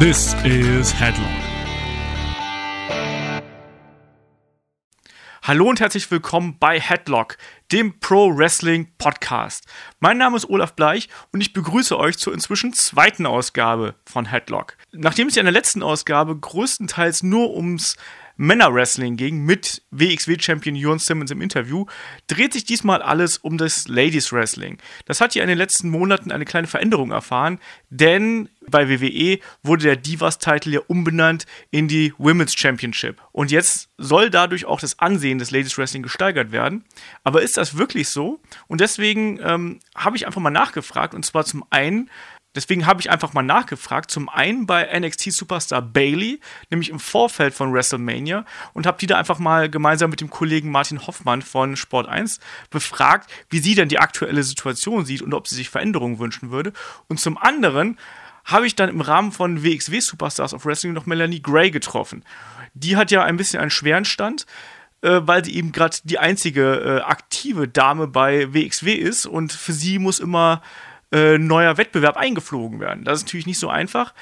This is Headlock. Hallo und herzlich willkommen bei Headlock, dem Pro Wrestling Podcast. Mein Name ist Olaf Bleich und ich begrüße euch zur inzwischen zweiten Ausgabe von Headlock. Nachdem es ja in der letzten Ausgabe größtenteils nur ums Männerwrestling ging mit WXW-Champion Jon Simmons im Interview, dreht sich diesmal alles um das Ladies Wrestling. Das hat ja in den letzten Monaten eine kleine Veränderung erfahren, denn bei WWE wurde der Divas-Titel ja umbenannt in die Women's Championship. Und jetzt soll dadurch auch das Ansehen des Ladies Wrestling gesteigert werden. Aber ist das wirklich so? Und deswegen ähm, habe ich einfach mal nachgefragt, und zwar zum einen Deswegen habe ich einfach mal nachgefragt. Zum einen bei NXT Superstar Bailey, nämlich im Vorfeld von WrestleMania, und habe die da einfach mal gemeinsam mit dem Kollegen Martin Hoffmann von Sport 1 befragt, wie sie denn die aktuelle Situation sieht und ob sie sich Veränderungen wünschen würde. Und zum anderen habe ich dann im Rahmen von WXW Superstars of Wrestling noch Melanie Gray getroffen. Die hat ja ein bisschen einen schweren Stand äh, weil sie eben gerade die einzige äh, aktive Dame bei WXW ist und für sie muss immer äh, neuer Wettbewerb eingeflogen werden. Das ist natürlich nicht so einfach.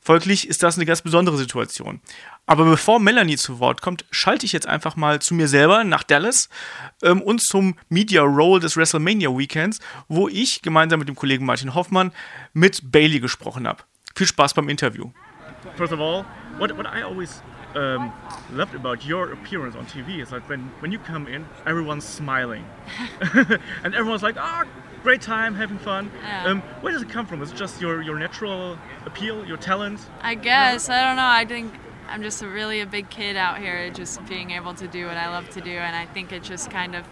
Folglich ist das eine ganz besondere Situation. Aber bevor Melanie zu Wort kommt, schalte ich jetzt einfach mal zu mir selber nach Dallas ähm, und zum Media Roll des WrestleMania Weekends, wo ich gemeinsam mit dem Kollegen Martin Hoffmann mit Bailey gesprochen habe. Viel Spaß beim Interview. First of all, what, what I always um, loved about your appearance on TV is like when, when you come in, everyone's smiling. and everyone's like, oh, great time, having fun. Yeah. Um, where does it come from? Is it just your, your natural appeal, your talent? I guess. I don't know. I think I'm just a really a big kid out here, just being able to do what I love to do, and I think it just kind of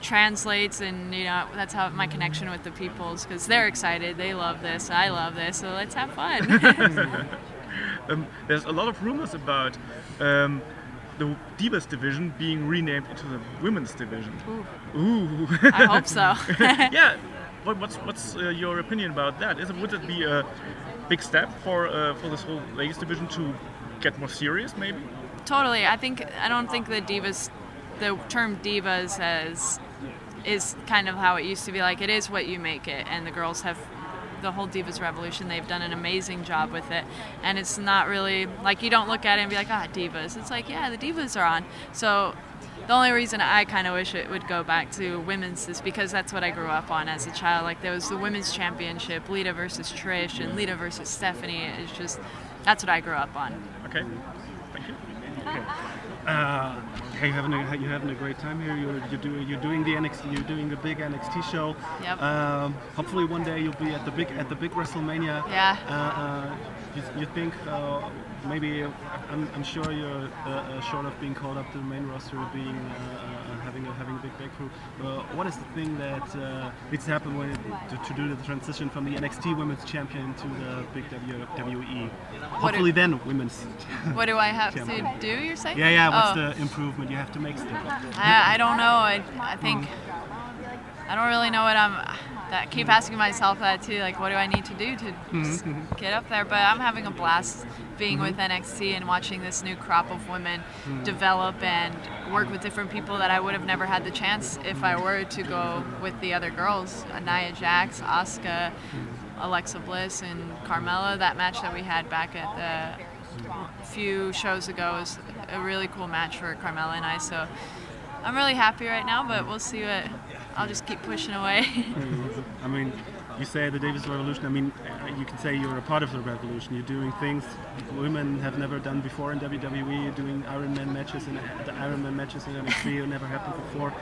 translates and you know that's how my connection with the peoples because they're excited they love this i love this so let's have fun Um, there's a lot of rumors about um, the Divas division being renamed into the Women's division. Ooh, Ooh. i hope so yeah. What, what's what's uh, your opinion about that? Is it would it be a big step for uh, for this whole ladies division to get more serious, maybe? Totally. I think I don't think the divas, the term divas as is kind of how it used to be. Like it is what you make it, and the girls have the whole divas revolution. They've done an amazing job with it, and it's not really like you don't look at it and be like, ah, divas. It's like yeah, the divas are on. So. The only reason I kind of wish it would go back to women's is because that's what I grew up on as a child. Like there was the women's championship, Lita versus Trish, and Lita versus Stephanie. It's just that's what I grew up on. Okay. Thank you. Uh, hey, having a, you having a great time here. You're, you're doing you're doing the NXT you're doing the big NXT show. Yep. Um, hopefully one day you'll be at the big at the big WrestleMania. Yeah. Uh, uh, you, you think uh, maybe I'm, I'm sure you're uh, short of being called up to the main roster, being having a having a big breakthrough. Uh, what is the thing that uh, needs to happen when to, to do the transition from the NXT Women's Champion to the big WWE? Hopefully then women's. What do I have to do? You're saying? Yeah, yeah. What's Oh. the improvement you have to make still? I, I don't know. I, I think I don't really know what I'm. That keep asking myself that too. Like, what do I need to do to mm-hmm, just mm-hmm. get up there? But I'm having a blast being mm-hmm. with NXT and watching this new crop of women develop and work with different people that I would have never had the chance if I were to go with the other girls, Nia Jax, Asuka, Alexa Bliss, and Carmella. That match that we had back at the few shows ago was a really cool match for Carmella and I. So I'm really happy right now, but we'll see what. I'll just keep pushing away. I mean, you say the Davis Revolution. I mean, uh, you can say you're a part of the revolution. You're doing things women have never done before in WWE. You're doing Iron Man matches and the Iron Man matches in NXT never happened before.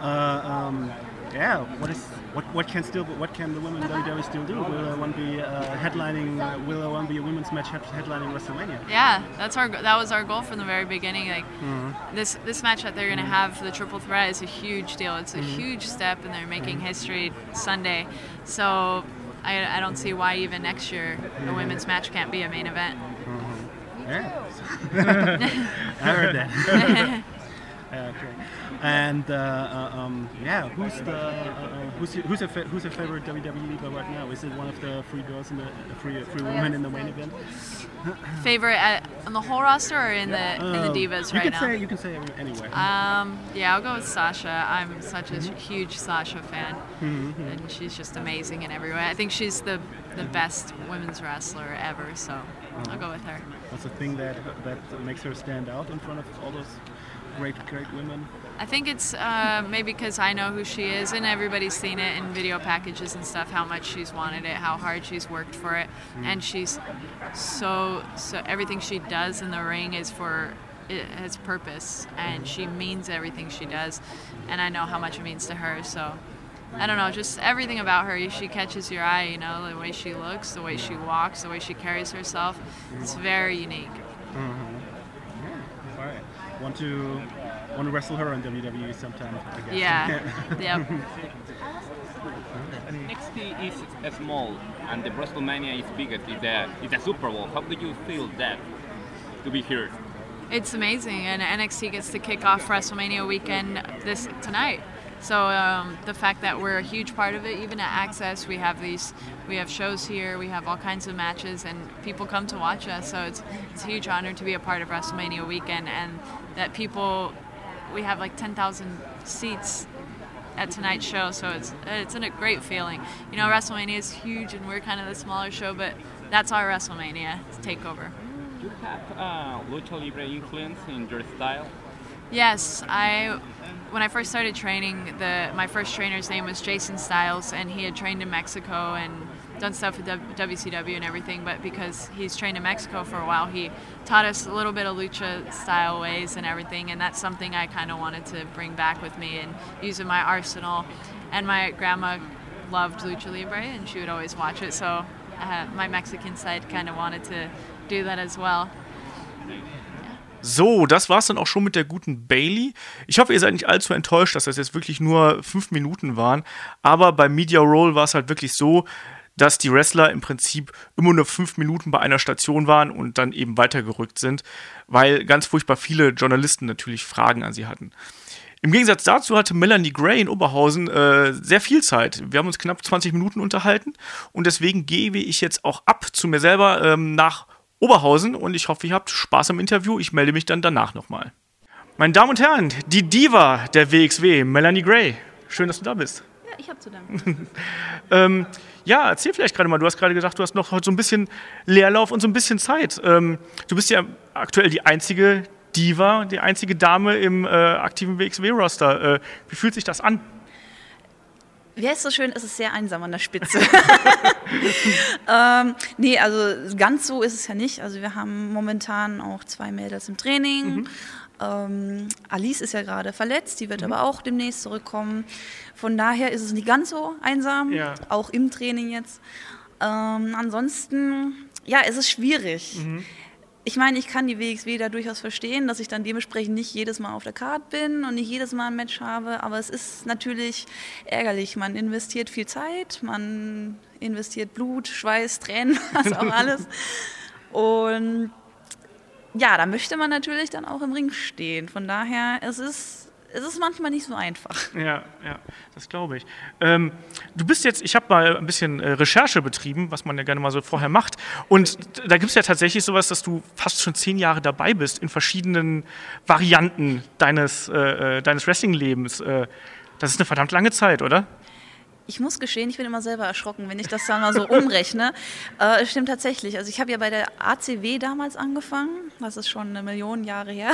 Uh, um, yeah, what is what what can still what can the women in WWE still do? Will there one be uh, headlining? Uh, will there one be a women's match headlining WrestleMania? yeah, that's our that was our goal from the very beginning. Like mm-hmm. this this match that they're gonna mm-hmm. have for the triple threat is a huge deal. It's a mm-hmm. huge step, and they're making history Sunday. So. I, I don't see why even next year the women's match can't be a main event. Yeah, I heard that. Okay. And uh, uh, um, yeah, who's the uh, uh, who's your, who's your fa- who's your favorite WWE diva right now? Is it one of the three girls in the uh, three three women in the main event? Favorite at, on the whole roster or in the in the Um, divas you right can now? say you can say any- anywhere. Um, yeah, I'll go with Sasha. I'm such a Mm-hmm. huge Sasha fan, and she's just amazing in every way. I think she's the the best women's wrestler ever, so I'll go with her. What's the thing that that makes her stand out in front of all those great great women? I think it's uh, maybe because I know who she is, and everybody's seen it in video packages and stuff. How much she's wanted it, how hard she's worked for it, hmm. and she's so so. Everything she does in the ring is for it has purpose, and hmm. she means everything she does, and I know how much it means to her. So. I don't know, just everything about her. She catches your eye, you know, the way she looks, the way she walks, the way she carries herself. It's hmm. very unique. Right. Want to want to wrestle her on WWE sometime? I guess. Yeah. yep. NXT is small and the WrestleMania is biggest. It's a, it's a Super Bowl. How do you feel that to be here? It's amazing, and NXT gets to kick off WrestleMania weekend this tonight. So um, the fact that we're a huge part of it, even at Access, we have these, we have shows here, we have all kinds of matches, and people come to watch us. So it's it's a huge honor to be a part of WrestleMania weekend, and that people, we have like 10,000 seats at tonight's show. So it's it's a great feeling. You know, WrestleMania is huge, and we're kind of the smaller show, but that's our WrestleMania takeover. Do you have uh, lucha libre influence in your style? Yes, I when I first started training, the my first trainer's name was Jason Styles, and he had trained in Mexico and done stuff with WCW and everything. But because he's trained in Mexico for a while, he taught us a little bit of lucha style ways and everything, and that's something I kind of wanted to bring back with me and use in my arsenal. And my grandma loved lucha libre, and she would always watch it, so uh, my Mexican side kind of wanted to do that as well. So, das war's dann auch schon mit der guten Bailey. Ich hoffe, ihr seid nicht allzu enttäuscht, dass das jetzt wirklich nur fünf Minuten waren. Aber bei Media Roll war es halt wirklich so, dass die Wrestler im Prinzip immer nur fünf Minuten bei einer Station waren und dann eben weitergerückt sind, weil ganz furchtbar viele Journalisten natürlich Fragen an sie hatten. Im Gegensatz dazu hatte Melanie Gray in Oberhausen äh, sehr viel Zeit. Wir haben uns knapp 20 Minuten unterhalten und deswegen gebe ich jetzt auch ab zu mir selber ähm, nach Oberhausen und ich hoffe, ihr habt Spaß am Interview. Ich melde mich dann danach nochmal. Meine Damen und Herren, die Diva der WXW, Melanie Gray. Schön, dass du da bist. Ja, ich habe zu danken. Ähm, ja, erzähl vielleicht gerade mal. Du hast gerade gesagt, du hast noch heute so ein bisschen Leerlauf und so ein bisschen Zeit. Ähm, du bist ja aktuell die einzige Diva, die einzige Dame im äh, aktiven WXW-Roster. Äh, wie fühlt sich das an? Wie heißt so schön, es ist sehr einsam an der Spitze. ähm, nee, also ganz so ist es ja nicht. Also wir haben momentan auch zwei Mädels im Training. Ähm, Alice ist ja gerade verletzt, die wird aber auch demnächst zurückkommen. Von daher ist es nicht ganz so einsam, Ja. auch im Training jetzt. Ähm, ansonsten, ja, es ist schwierig. Ich meine, ich kann die WXW da durchaus verstehen, dass ich dann dementsprechend nicht jedes Mal auf der Card bin und nicht jedes Mal ein Match habe, aber es ist natürlich ärgerlich. Man investiert viel Zeit, man investiert Blut, Schweiß, Tränen, was auch alles. Und ja, da möchte man natürlich dann auch im Ring stehen. Von daher, es ist, es ist manchmal nicht so einfach. Ja, ja, das glaube ich. Ähm, du bist jetzt, ich habe mal ein bisschen äh, Recherche betrieben, was man ja gerne mal so vorher macht. Und da gibt es ja tatsächlich sowas, dass du fast schon zehn Jahre dabei bist in verschiedenen Varianten deines, äh, äh, deines Wrestling-Lebens. Äh, das ist eine verdammt lange Zeit, oder? Ich muss gestehen, ich bin immer selber erschrocken, wenn ich das dann mal so umrechne. Äh, es stimmt tatsächlich. Also ich habe ja bei der ACW damals angefangen. Das ist schon eine Million Jahre her.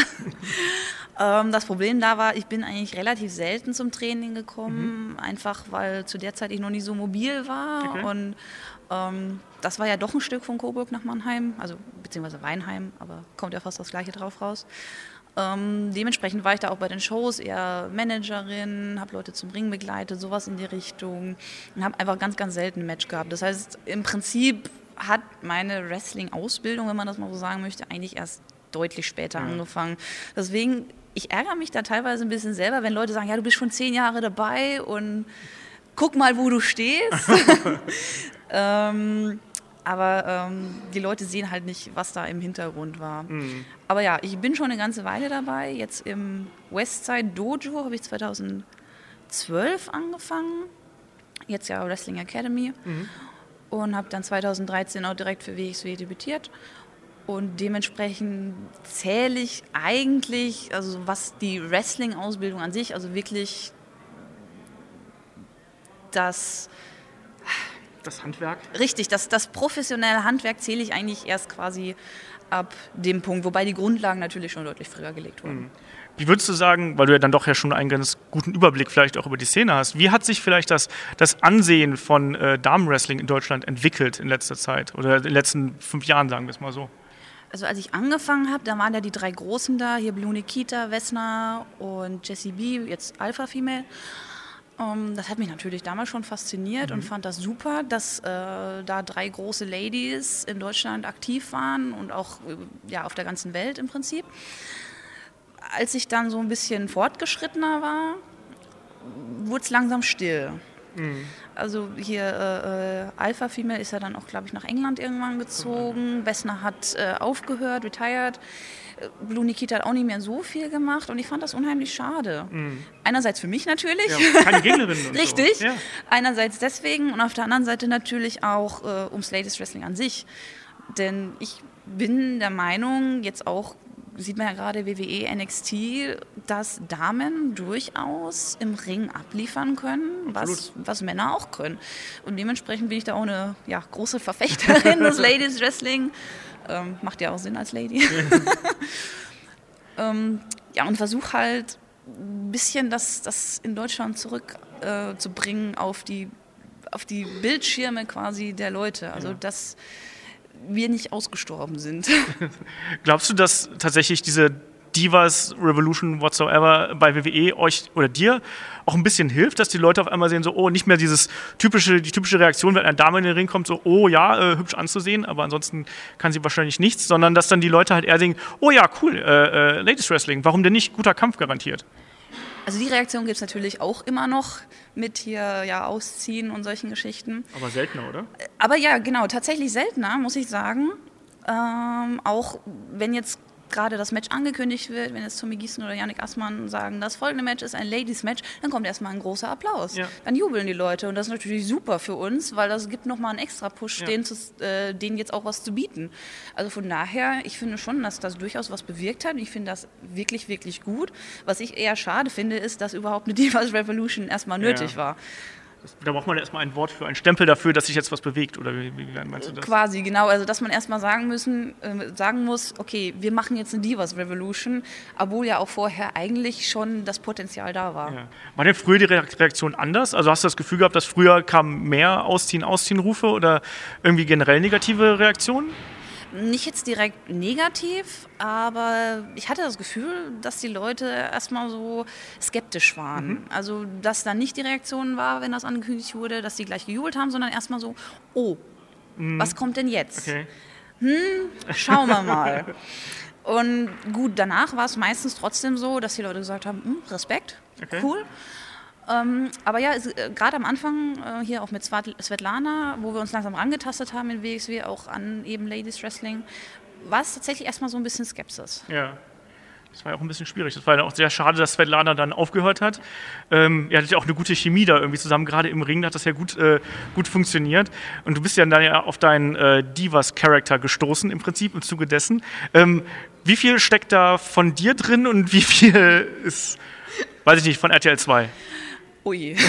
ähm, das Problem da war, ich bin eigentlich relativ selten zum Training gekommen, einfach weil zu der Zeit ich noch nie so mobil war. Okay. Und ähm, das war ja doch ein Stück von Coburg nach Mannheim, also beziehungsweise Weinheim, aber kommt ja fast das gleiche drauf raus. Ähm, dementsprechend war ich da auch bei den Shows eher Managerin, habe Leute zum Ring begleitet, sowas in die Richtung und habe einfach ganz, ganz selten ein Match gehabt. Das heißt, im Prinzip hat meine Wrestling-Ausbildung, wenn man das mal so sagen möchte, eigentlich erst deutlich später angefangen. Deswegen, ich ärgere mich da teilweise ein bisschen selber, wenn Leute sagen, ja, du bist schon zehn Jahre dabei und guck mal, wo du stehst. ähm, Aber ähm, die Leute sehen halt nicht, was da im Hintergrund war. Mhm. Aber ja, ich bin schon eine ganze Weile dabei. Jetzt im Westside Dojo habe ich 2012 angefangen. Jetzt ja Wrestling Academy. Und habe dann 2013 auch direkt für WXW debütiert. Und dementsprechend zähle ich eigentlich, also was die Wrestling-Ausbildung an sich, also wirklich das Das Handwerk. Richtig, das, das professionelle Handwerk zähle ich eigentlich erst quasi ab dem Punkt, wobei die Grundlagen natürlich schon deutlich früher gelegt wurden. Wie würdest du sagen, weil du ja dann doch ja schon einen ganz guten Überblick vielleicht auch über die Szene hast, wie hat sich vielleicht das, das Ansehen von äh, Damenwrestling in Deutschland entwickelt in letzter Zeit oder in den letzten fünf Jahren, sagen wir es mal so? Also als ich angefangen habe, da waren ja die drei Großen da, hier Blue Nikita, Vesna und Jessie B, jetzt Alpha Female. Ähm, das hat mich natürlich damals schon fasziniert und fand das super, dass äh, da drei große Ladies in Deutschland aktiv waren und auch äh, ja, auf der ganzen Welt im Prinzip. Als ich dann so ein bisschen fortgeschrittener war, wurde es langsam still. Also hier äh, äh, Alpha Female ist ja dann auch, glaube ich, nach England irgendwann gezogen. Vesna hat äh, aufgehört, retired. Äh, Blue Nikita hat auch nicht mehr so viel gemacht und ich fand das unheimlich schade. Einerseits für mich natürlich. Ja, keine Gegnerin. Richtig. So. Ja. Einerseits deswegen und auf der anderen Seite natürlich auch äh, ums Ladies Wrestling an sich. Denn ich bin der Meinung, jetzt auch sieht man ja gerade WWE, NXT, dass Damen durchaus im Ring abliefern können, was, was Männer auch können. Und dementsprechend bin ich da auch eine ja, große Verfechterin des Ladies Wrestling. Ähm, macht ja auch Sinn als Lady. ähm, ja, und versuche halt ein bisschen das, das in Deutschland zurückzubringen äh, zu bringen auf die auf die Bildschirme quasi der Leute. Also dass wir nicht ausgestorben sind. Glaubst du, dass tatsächlich diese Divas Revolution whatsoever bei WWE euch oder dir auch ein bisschen hilft, dass die Leute auf einmal sehen, so, oh, nicht mehr dieses typische, die typische Reaktion, wenn eine Dame in den Ring kommt, so, oh ja, äh, hübsch anzusehen, aber ansonsten kann sie wahrscheinlich nichts, sondern dass dann die Leute halt eher denken, oh ja, cool, äh, äh, Ladies Wrestling, warum denn nicht? Guter Kampf garantiert. Also die Reaktion gibt es natürlich auch immer noch mit hier ja ausziehen und solchen Geschichten. Aber seltener, oder? Aber ja, genau, tatsächlich seltener, muss ich sagen. Ähm, auch wenn jetzt gerade das Match angekündigt wird, wenn jetzt Tommy Gießen oder Yannick Assmann sagen, das folgende Match ist ein Ladies-Match, dann kommt erstmal ein großer Applaus. Ja. Dann jubeln die Leute und das ist natürlich super für uns, weil das gibt nochmal einen extra Push, Ja. denen, zu, äh, denen jetzt auch was zu bieten. Also von daher, ich finde schon, dass das durchaus was bewirkt hat. Ich finde das wirklich, wirklich gut. Was ich eher schade finde, ist, dass überhaupt eine Divas Revolution erstmal nötig Ja. war. Da braucht man erstmal ein Wort für, einen Stempel dafür, dass sich jetzt was bewegt, oder wie, wie meinst du das? Quasi, genau. Also, dass man erstmal sagen müssen, äh, sagen muss, okay, wir machen jetzt eine Divas Revolution, obwohl ja auch vorher eigentlich schon das Potenzial da war. Ja. War denn früher die Reak- Reaktion anders? Also hast du das Gefühl gehabt, dass früher kamen mehr Ausziehen, Ausziehen-Rufe oder irgendwie generell negative Reaktionen? Nicht jetzt direkt negativ, aber ich hatte das Gefühl, dass die Leute erstmal so skeptisch waren. Mhm. Also, dass da nicht die Reaktion war, wenn das angekündigt wurde, dass die gleich gejubelt haben, sondern erstmal so, oh, was kommt denn jetzt? Mhm. Okay. Schauen wir mal. Und gut, danach war es meistens trotzdem so, dass die Leute gesagt haben, hm, Respekt, Okay. cool. Ähm, aber ja, äh, gerade am Anfang äh, hier auch mit Svetlana, wo wir uns langsam rangetastet haben in WXW, auch an eben Ladies Wrestling, war es tatsächlich erstmal so ein bisschen Skepsis. Ja. Das war ja auch ein bisschen schwierig. Das war ja auch sehr schade, dass Svetlana dann aufgehört hat. Ähm, ihr hattet ja auch eine gute Chemie da irgendwie zusammen, gerade im Ring, hat das ja gut, äh, gut funktioniert. Und du bist ja dann ja auf deinen äh, Divas-Charakter gestoßen, im Prinzip, im Zuge dessen. Ähm, wie viel steckt da von dir drin und wie viel ist, weiß ich nicht, von RTL 2? Ui.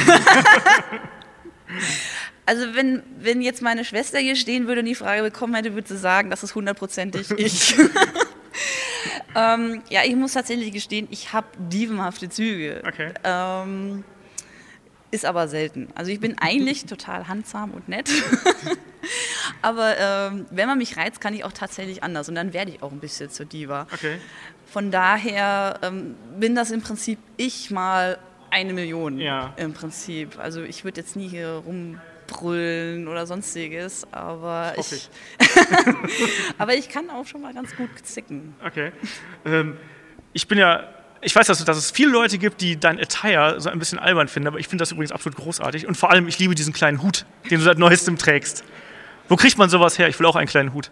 Also wenn, wenn jetzt meine Schwester hier stehen würde und die Frage bekommen hätte, würde sie sagen, das ist hundertprozentig ich. ähm, ja, ich muss tatsächlich gestehen, ich habe dievenhafte Züge. Okay. Ähm, ist aber selten. Also ich bin eigentlich total handsam und nett. aber ähm, wenn man mich reizt, kann ich auch tatsächlich anders. Und dann werde ich auch ein bisschen zur Diva. Okay. Von daher ähm, bin das im Prinzip ich mal eine Million Ja. im Prinzip. Also ich würde jetzt nie hier rumbrüllen oder sonstiges, aber hoffe ich, aber ich kann auch schon mal ganz gut zicken. Okay. Ähm, ich bin ja, ich weiß, dass, dass es viele Leute gibt, die dein Attire so ein bisschen albern finden, aber ich finde das übrigens absolut großartig. Und vor allem, ich liebe diesen kleinen Hut, den du seit neuestem trägst. Wo kriegt man sowas her? Ich will auch einen kleinen Hut.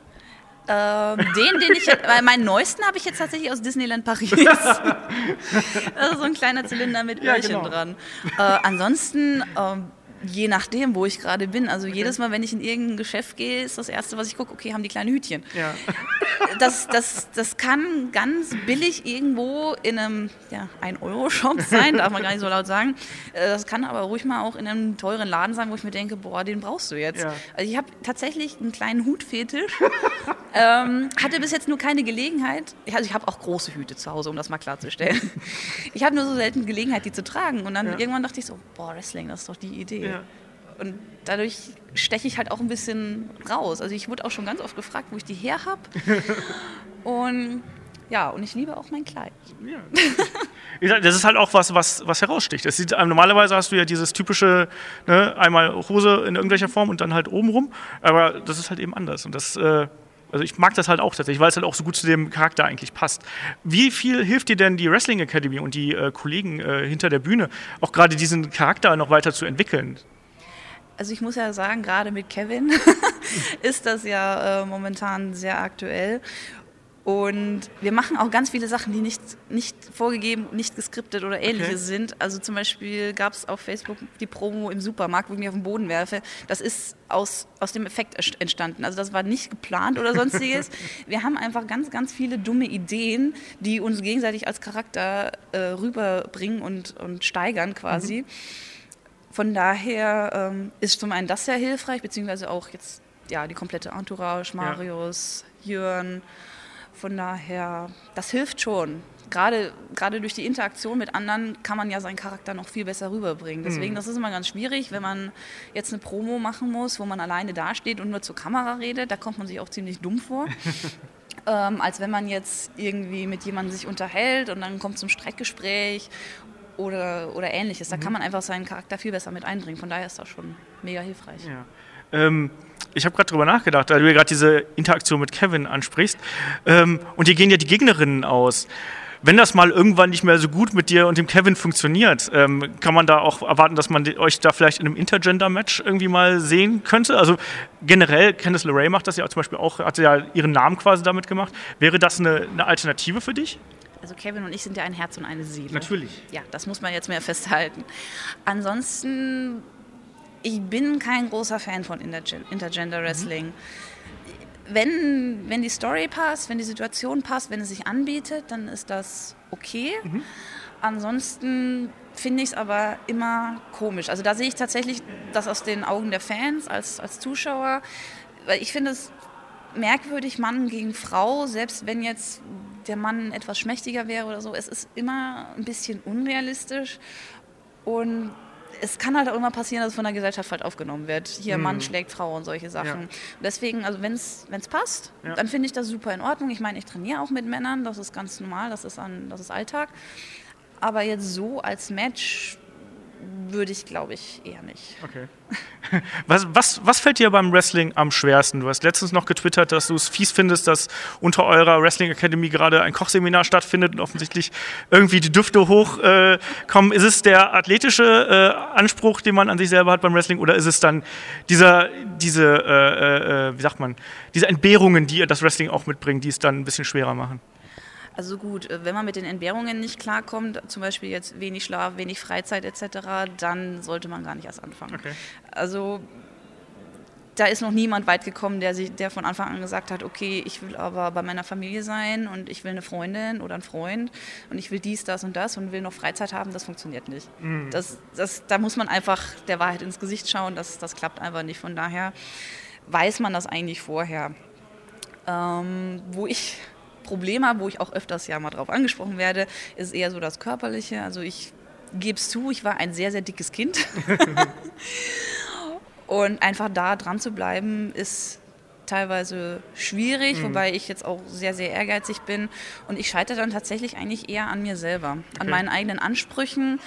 Ähm, den, den ich, weil meinen neuesten habe ich jetzt tatsächlich aus Disneyland Paris. also so ein kleiner Zylinder mit Ja, Öhrchen genau. dran. Äh, ansonsten, ähm, je nachdem, wo ich gerade bin. Also jedes Mal, wenn ich in irgendein Geschäft gehe, ist das Erste, was ich gucke, okay, haben die kleine Hütchen. Ja. Das, das, das kann ganz billig irgendwo in einem ja, 1-Euro-Shop sein, darf man gar nicht so laut sagen. Äh, Das kann aber ruhig mal auch in einem teuren Laden sein, wo ich mir denke, boah, den brauchst du jetzt. Ja. Also ich habe tatsächlich einen kleinen Hutfetisch. ähm, hatte bis jetzt nur keine Gelegenheit. Ich- Also ich habe auch große Hüte zu Hause, um das mal klarzustellen. Ich habe nur so selten Gelegenheit, die zu tragen. Und dann irgendwann dachte ich so, boah, Wrestling, das ist doch die Idee. Ja. Und dadurch steche ich halt auch ein bisschen raus. Also ich wurde auch schon ganz oft gefragt, wo ich die her habe. und ja, und ich liebe auch mein Kleid. Sag, Das ist halt auch was, was, was heraussticht. Das sieht, ähm, normalerweise hast du ja dieses typische, ne, einmal Hose in irgendwelcher Form und dann halt oben rum. Aber das ist halt eben anders. Und das, äh, also ich mag das halt auch tatsächlich, weil es halt auch so gut zu dem Charakter eigentlich passt. Wie viel hilft dir denn die Wrestling Academy und die äh, Kollegen äh, hinter der Bühne, auch gerade diesen Charakter noch weiter zu entwickeln? Also ich muss ja sagen, gerade mit Kevin ist das ja äh, momentan sehr aktuell. Und wir machen auch ganz viele Sachen, die nicht, nicht vorgegeben, nicht geskriptet oder ähnliches sind. Also zum Beispiel gab es auf Facebook die Promo im Supermarkt, wo ich mich auf den Boden werfe. Das ist aus, aus dem Effekt entstanden. Also das war nicht geplant oder sonstiges. wir haben einfach ganz, ganz viele dumme Ideen, die uns gegenseitig als Charakter äh, rüberbringen und, und steigern quasi. Von daher ähm, ist zum einen das sehr hilfreich, beziehungsweise auch jetzt ja, die komplette Entourage, Marius, Jörn. Von daher, das hilft schon. Gerade, gerade durch die Interaktion mit anderen kann man ja seinen Charakter noch viel besser rüberbringen. Deswegen, das ist immer ganz schwierig, wenn man jetzt eine Promo machen muss, wo man alleine dasteht und nur zur Kamera redet. Da kommt man sich auch ziemlich dumm vor. ähm, als wenn man jetzt irgendwie mit jemandem sich unterhält und dann kommt zum Streitgespräch oder, oder ähnliches. Da kann man einfach seinen Charakter viel besser mit einbringen. Von daher ist das schon mega hilfreich. Ähm, ich habe gerade drüber nachgedacht, da du ja gerade diese Interaktion mit Kevin ansprichst. Ähm, und hier gehen ja die Gegnerinnen aus. Wenn das mal irgendwann nicht mehr so gut mit dir und dem Kevin funktioniert, ähm, kann man da auch erwarten, dass man euch da vielleicht in einem Intergender-Match irgendwie mal sehen könnte? Also generell, Candice LeRae macht das ja zum Beispiel auch, hat ja ihren Namen quasi damit gemacht. Wäre das eine, eine Alternative für dich? Also Kevin und ich sind ja ein Herz und eine Seele. Natürlich. Ja, das muss man jetzt mehr festhalten. Ansonsten, ich bin kein großer Fan von Intergen Intergender Wrestling. Wenn, wenn die Story passt, wenn die Situation passt, wenn es sich anbietet, dann ist das okay. Ansonsten finde ich es aber immer komisch. Also da sehe ich tatsächlich das aus den Augen der Fans als, als Zuschauer. Weil ich finde es merkwürdig, Mann gegen Frau, selbst wenn jetzt der Mann etwas schmächtiger wäre oder so. Es ist immer ein bisschen unrealistisch und es kann halt auch immer passieren, dass es von der Gesellschaft halt aufgenommen wird. Hier Mann schlägt Frau und solche Sachen. Ja. Deswegen, also wenn es passt, Ja. dann finde ich das super in Ordnung. Ich meine, ich trainiere auch mit Männern, das ist ganz normal, das ist, an, das ist Alltag. Aber jetzt so als Match würde ich, glaube ich, eher nicht. Okay. Was, was, was fällt dir beim Wrestling am schwersten? Du hast letztens noch getwittert, dass du es fies findest, dass unter eurer Wrestling Academy gerade ein Kochseminar stattfindet und offensichtlich irgendwie die Düfte hochkommen. Äh, ist es der athletische äh, Anspruch, den man an sich selber hat beim Wrestling, oder ist es dann dieser, diese, äh, äh, wie sagt man, diese Entbehrungen, die das Wrestling auch mitbringt, die es dann ein bisschen schwerer machen? Also gut, äh, wenn man mit den Entbehrungen nicht klarkommt, zum Beispiel jetzt wenig Schlaf, wenig Freizeit etc., dann sollte man gar nicht erst anfangen. Okay. Also da ist noch niemand weit gekommen, der, sich, der von Anfang an gesagt hat, okay, ich will aber bei meiner Familie sein und ich will eine Freundin oder einen Freund und ich will dies, das und das und will noch Freizeit haben, das funktioniert nicht. Das, das, da muss man einfach der Wahrheit ins Gesicht schauen, das, das klappt einfach nicht. Von daher weiß man das eigentlich vorher. Ähm, wo ich Probleme habe, wo ich auch öfters ja mal drauf angesprochen werde, ist eher so das Körperliche. Also ich gebe es zu, ich war ein sehr, sehr dickes Kind. Und einfach da dran zu bleiben, ist teilweise schwierig, wobei ich jetzt auch sehr, sehr ehrgeizig bin. Und ich scheitere dann tatsächlich eigentlich eher an mir selber, an meinen eigenen Ansprüchen,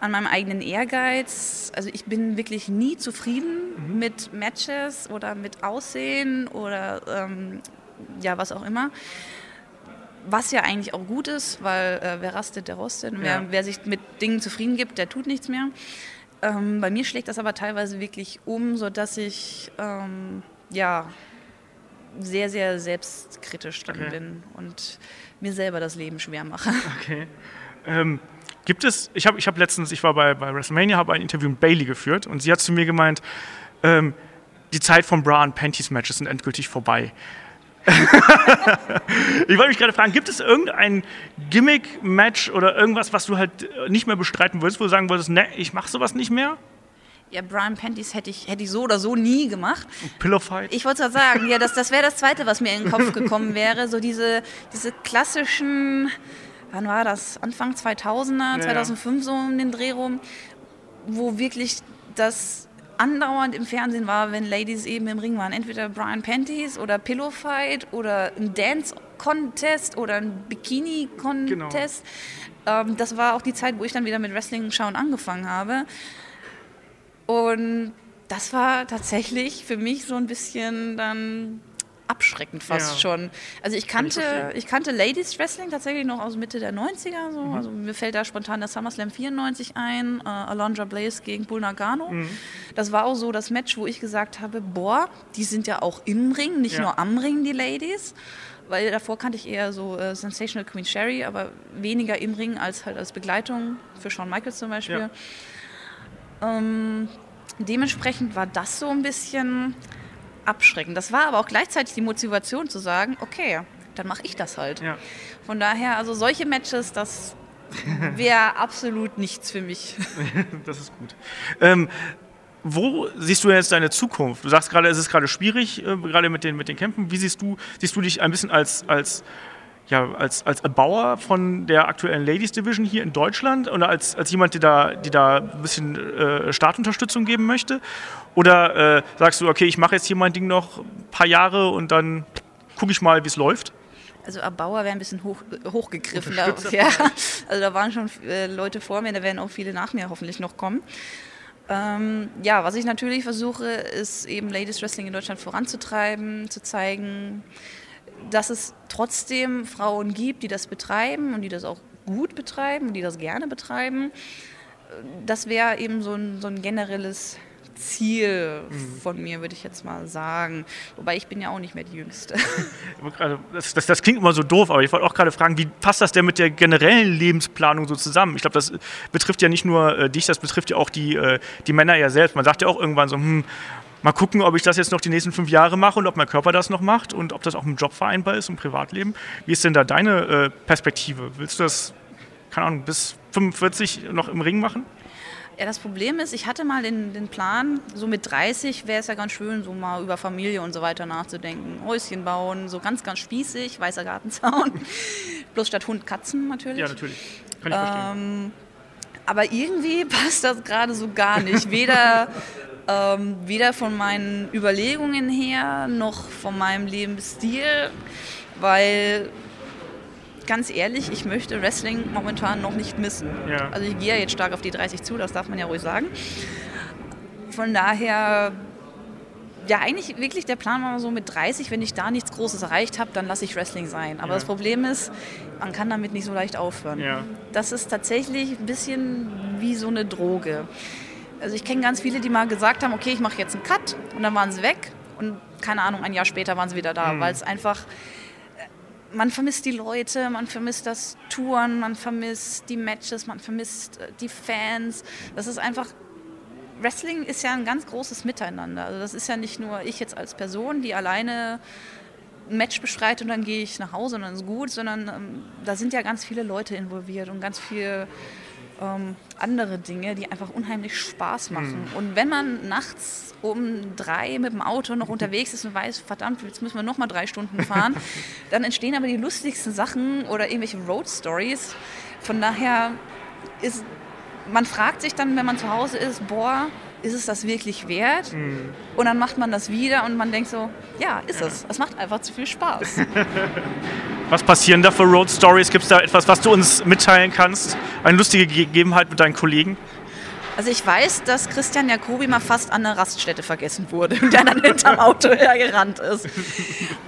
an meinem eigenen Ehrgeiz. Also ich bin wirklich nie zufrieden mit Matches oder mit Aussehen oder ähm, ja, was auch immer. Was ja eigentlich auch gut ist, weil äh, wer rastet, der rostet. Ja. wer, wer sich mit Dingen zufrieden gibt, der tut nichts mehr. Ähm, bei mir schlägt das aber teilweise wirklich um, sodass ich ähm, ja, sehr, sehr selbstkritisch dann Okay. bin und mir selber das Leben schwer mache. Okay. Ähm, gibt es, ich habe ich hab letztens, ich war bei, bei WrestleMania, habe ein Interview mit Bailey geführt und sie hat zu mir gemeint, ähm, die Zeit von Bra und Panties Matches sind endgültig vorbei. ich wollte mich gerade fragen, gibt es irgendein Gimmick-Match oder irgendwas, was du halt äh, nicht mehr bestreiten würdest, wo du sagen würdest, ne, ich mache sowas nicht mehr? Ja, Brian Panties hätte ich, hätte ich so oder so nie gemacht. Pillow Fight? Ich wollte gerade sagen, ja, das, das wäre das Zweite, was mir in den Kopf gekommen wäre. So diese, diese klassischen, wann war das? Anfang 2000er, 2005 so um den Dreh rum, wo wirklich das andauernd im Fernsehen war, wenn Ladies eben im Ring waren. Entweder Brian Panties oder Pillow Fight oder ein Dance-Contest oder ein Bikini-Contest. Ähm, das war auch die Zeit, wo ich dann wieder mit Wrestling schauen angefangen habe. Und das war tatsächlich für mich so ein bisschen dann abschreckend fast Ja. schon. Also ich kannte, ich kannte Ladies Wrestling tatsächlich noch aus Mitte der 90er. So. Also mir fällt da spontan der SummerSlam 94 ein, äh, Alondra Blaze gegen Bull Nagano. Das war auch so das Match, wo ich gesagt habe, boah, die sind ja auch im Ring, nicht Ja. nur am Ring, die Ladies. Weil davor kannte ich eher so äh, Sensational Queen Sherry, aber weniger im Ring als halt als Begleitung für Shawn Michaels zum Beispiel. Ja. Ähm, dementsprechend war das so ein bisschen abschreckend. Das war aber auch gleichzeitig die Motivation zu sagen, okay, dann mache ich das halt. Ja. Von daher, also solche Matches, das wäre absolut nichts für mich. Das ist gut. Ähm, wo siehst du jetzt deine Zukunft? Du sagst gerade, es ist gerade schwierig, äh, gerade mit den, mit den Kämpfen. Wie siehst du, siehst du dich ein bisschen als, als, ja, als, als Erbauer von der aktuellen Ladies Division hier in Deutschland oder als, als jemand, der da, die da ein bisschen äh, Startunterstützung geben möchte? Oder äh, sagst du, okay, ich mache jetzt hier mein Ding noch ein paar Jahre und dann gucke ich mal, wie es läuft? Also Erbauer wäre ein bisschen hoch, hochgegriffen. Da, ja, also da waren schon äh, Leute vor mir, da werden auch viele nach mir hoffentlich noch kommen. Ähm, ja, was ich natürlich versuche, ist eben Ladies Wrestling in Deutschland voranzutreiben, zu zeigen, dass es trotzdem Frauen gibt, die das betreiben und die das auch gut betreiben und die das gerne betreiben. Das wäre eben so ein, so ein generelles Ziel von mir, würde ich jetzt mal sagen. Wobei ich bin ja auch nicht mehr die Jüngste. Das, das, das klingt immer so doof, aber ich wollte auch gerade fragen, wie passt das denn mit der generellen Lebensplanung so zusammen? Ich glaube, das betrifft ja nicht nur äh, dich, das betrifft ja auch die, äh, die Männer ja selbst. Man sagt ja auch irgendwann so, hm, mal gucken, ob ich das jetzt noch die nächsten fünf Jahre mache und ob mein Körper das noch macht und ob das auch im Job vereinbar ist, im Privatleben. Wie ist denn da deine äh, Perspektive? Willst du das, keine Ahnung, bis 45 noch im Ring machen? Ja, das Problem ist, ich hatte mal den, den Plan, so mit 30 wäre es ja ganz schön, so mal über Familie und so weiter nachzudenken. Häuschen bauen, so ganz, ganz spießig, weißer Gartenzaun. Bloß statt Hund Katzen natürlich. Ja, natürlich. Kann ich verstehen. Ähm, aber irgendwie passt das gerade so gar nicht. Weder, ähm, weder von meinen Überlegungen her noch von meinem Lebensstil, weil ganz ehrlich, ich möchte Wrestling momentan noch nicht missen. Ja. Also ich gehe ja jetzt stark auf die 30 zu, das darf man ja ruhig sagen. Von daher, ja eigentlich wirklich der Plan war so mit 30, wenn ich da nichts Großes erreicht habe, dann lasse ich Wrestling sein. Aber Ja. das Problem ist, man kann damit nicht so leicht aufhören. Ja. Das ist tatsächlich ein bisschen wie so eine Droge. Also ich kenne ganz viele, die mal gesagt haben, okay, ich mache jetzt einen Cut und dann waren sie weg und keine Ahnung, ein Jahr später waren sie wieder da, weil es einfach äh, man vermisst die Leute, man vermisst das Touren, man vermisst die Matches, man vermisst äh, die Fans. Das ist einfach Wrestling ist ja ein ganz großes Miteinander. Also das ist ja nicht nur ich jetzt als Person, die alleine ein Match bestreite und dann gehe ich nach Hause und dann ist gut, sondern ähm, da sind ja ganz viele Leute involviert und ganz viel ähm, andere Dinge, die einfach unheimlich Spaß machen. Und wenn man nachts um drei mit dem Auto noch unterwegs ist und weiß, verdammt, jetzt müssen wir noch mal drei Stunden fahren, dann entstehen aber die lustigsten Sachen oder irgendwelche Road Stories. Von daher ist man fragt sich dann, wenn man zu Hause ist, boah, ist es das wirklich wert? Und dann macht man das wieder und man denkt so, ja, ist es. Es macht einfach zu viel Spaß. Was passieren da für Road Stories? Gibt es da etwas, was du uns mitteilen kannst? Eine lustige Gegebenheit mit deinen Kollegen? Also ich weiß, dass Christian Jacobi mal fast an einer Raststätte vergessen wurde und der dann hinterm Auto hergerannt ist.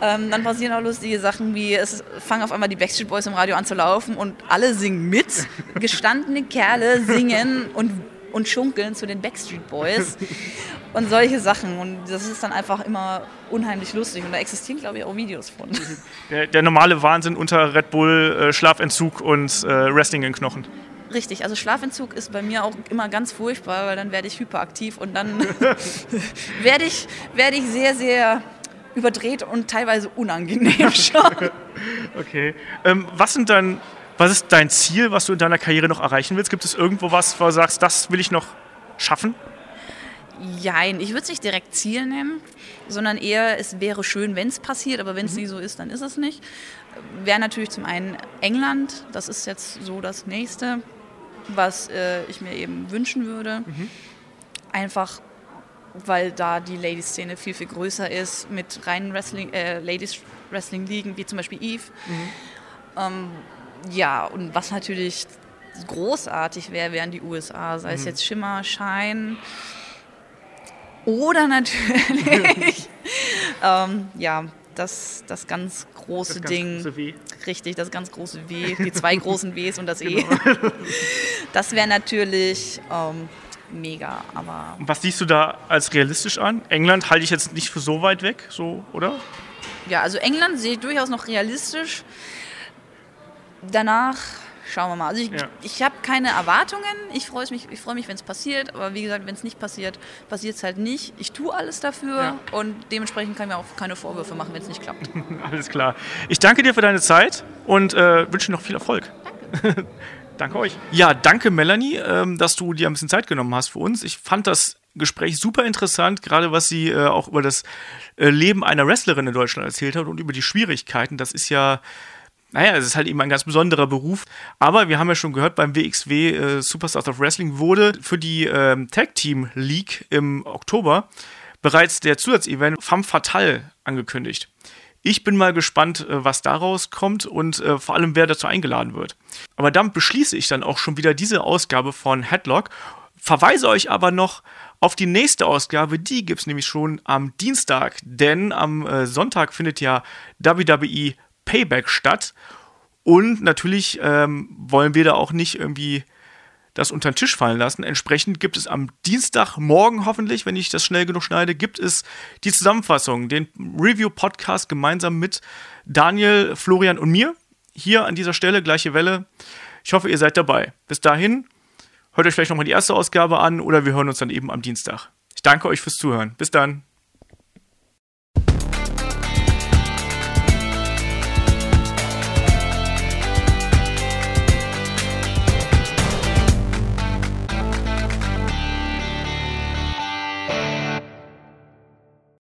Ähm, dann passieren auch lustige Sachen wie, es fangen auf einmal die Backstreet Boys im Radio an zu laufen und alle singen mit. Gestandene Kerle singen und, und schunkeln zu den Backstreet Boys. und solche Sachen. Und das ist dann einfach immer unheimlich lustig. Und da existieren, glaube ich, auch Videos von. Der, der normale Wahnsinn unter Red Bull, äh, Schlafentzug und äh, Wrestling in Knochen. Richtig, also Schlafentzug ist bei mir auch immer ganz furchtbar, weil dann werde ich hyperaktiv und dann werde ich, werde ich sehr, sehr überdreht und teilweise unangenehm schon. Okay. Ähm, was sind dann, was ist dein Ziel, was du in deiner Karriere noch erreichen willst? Gibt es irgendwo was, wo du sagst, das will ich noch schaffen? Jein, ich würde es nicht direkt Ziel nennen, sondern eher, es wäre schön, wenn es passiert, aber wenn es nie so ist, dann ist es nicht. Wäre natürlich zum einen England, das ist jetzt so das nächste, was äh, ich mir eben wünschen würde. Einfach, weil da die Ladies-Szene viel, viel größer ist, mit reinen Wrestling, äh, Ladies-Wrestling-Ligen, wie zum Beispiel Eve. Ähm, ja, und was natürlich großartig wäre, wären die USA, sei es jetzt Schimmer, Shine oder natürlich, ähm, ja, das, das ganz große Ding. Richtig, das ganz große W, die zwei großen Ws und das E. Das wäre natürlich ähm, mega, aber Was siehst du da als realistisch an? England halte ich jetzt nicht für so weit weg, so, oder? ja, also England sehe ich durchaus noch realistisch. Danach schauen wir mal. Also ich, Ja. ich habe keine Erwartungen. Ich freue mich, ich freue mich, wenn es passiert. Aber wie gesagt, wenn es nicht passiert, passiert es halt nicht. Ich tue alles dafür Ja. und dementsprechend kann ich mir auch keine Vorwürfe machen, wenn es nicht klappt. Alles klar. Ich danke dir für deine Zeit und äh, wünsche dir noch viel Erfolg. Danke. danke euch. Ja, danke Melanie, ähm, dass du dir ein bisschen Zeit genommen hast für uns. Ich fand das Gespräch super interessant, gerade was sie äh, auch über das äh, Leben einer Wrestlerin in Deutschland erzählt hat und über die Schwierigkeiten. Das ist ja naja, es ist halt eben ein ganz besonderer Beruf. Aber wir haben ja schon gehört, beim WXW äh, Superstars of Wrestling wurde für die ähm, Tag Team League im Oktober bereits der Zusatzevent Femme Fatale angekündigt. Ich bin mal gespannt, äh, was daraus kommt und äh, vor allem, wer dazu eingeladen wird. Aber damit beschließe ich dann auch schon wieder diese Ausgabe von Headlock. Verweise euch aber noch auf die nächste Ausgabe, die gibt's nämlich schon am Dienstag, denn am äh, Sonntag findet ja WWE Payback statt. Und natürlich ähm, wollen wir da auch nicht irgendwie das unter den Tisch fallen lassen. Entsprechend gibt es am Dienstagmorgen hoffentlich, wenn ich das schnell genug schneide, gibt es die Zusammenfassung, den Review-Podcast gemeinsam mit Daniel, Florian und mir. Hier an dieser Stelle, gleiche Welle. Ich hoffe, ihr seid dabei. Bis dahin, hört euch vielleicht nochmal die erste Ausgabe an oder wir hören uns dann eben am Dienstag. Ich danke euch fürs Zuhören. Bis dann.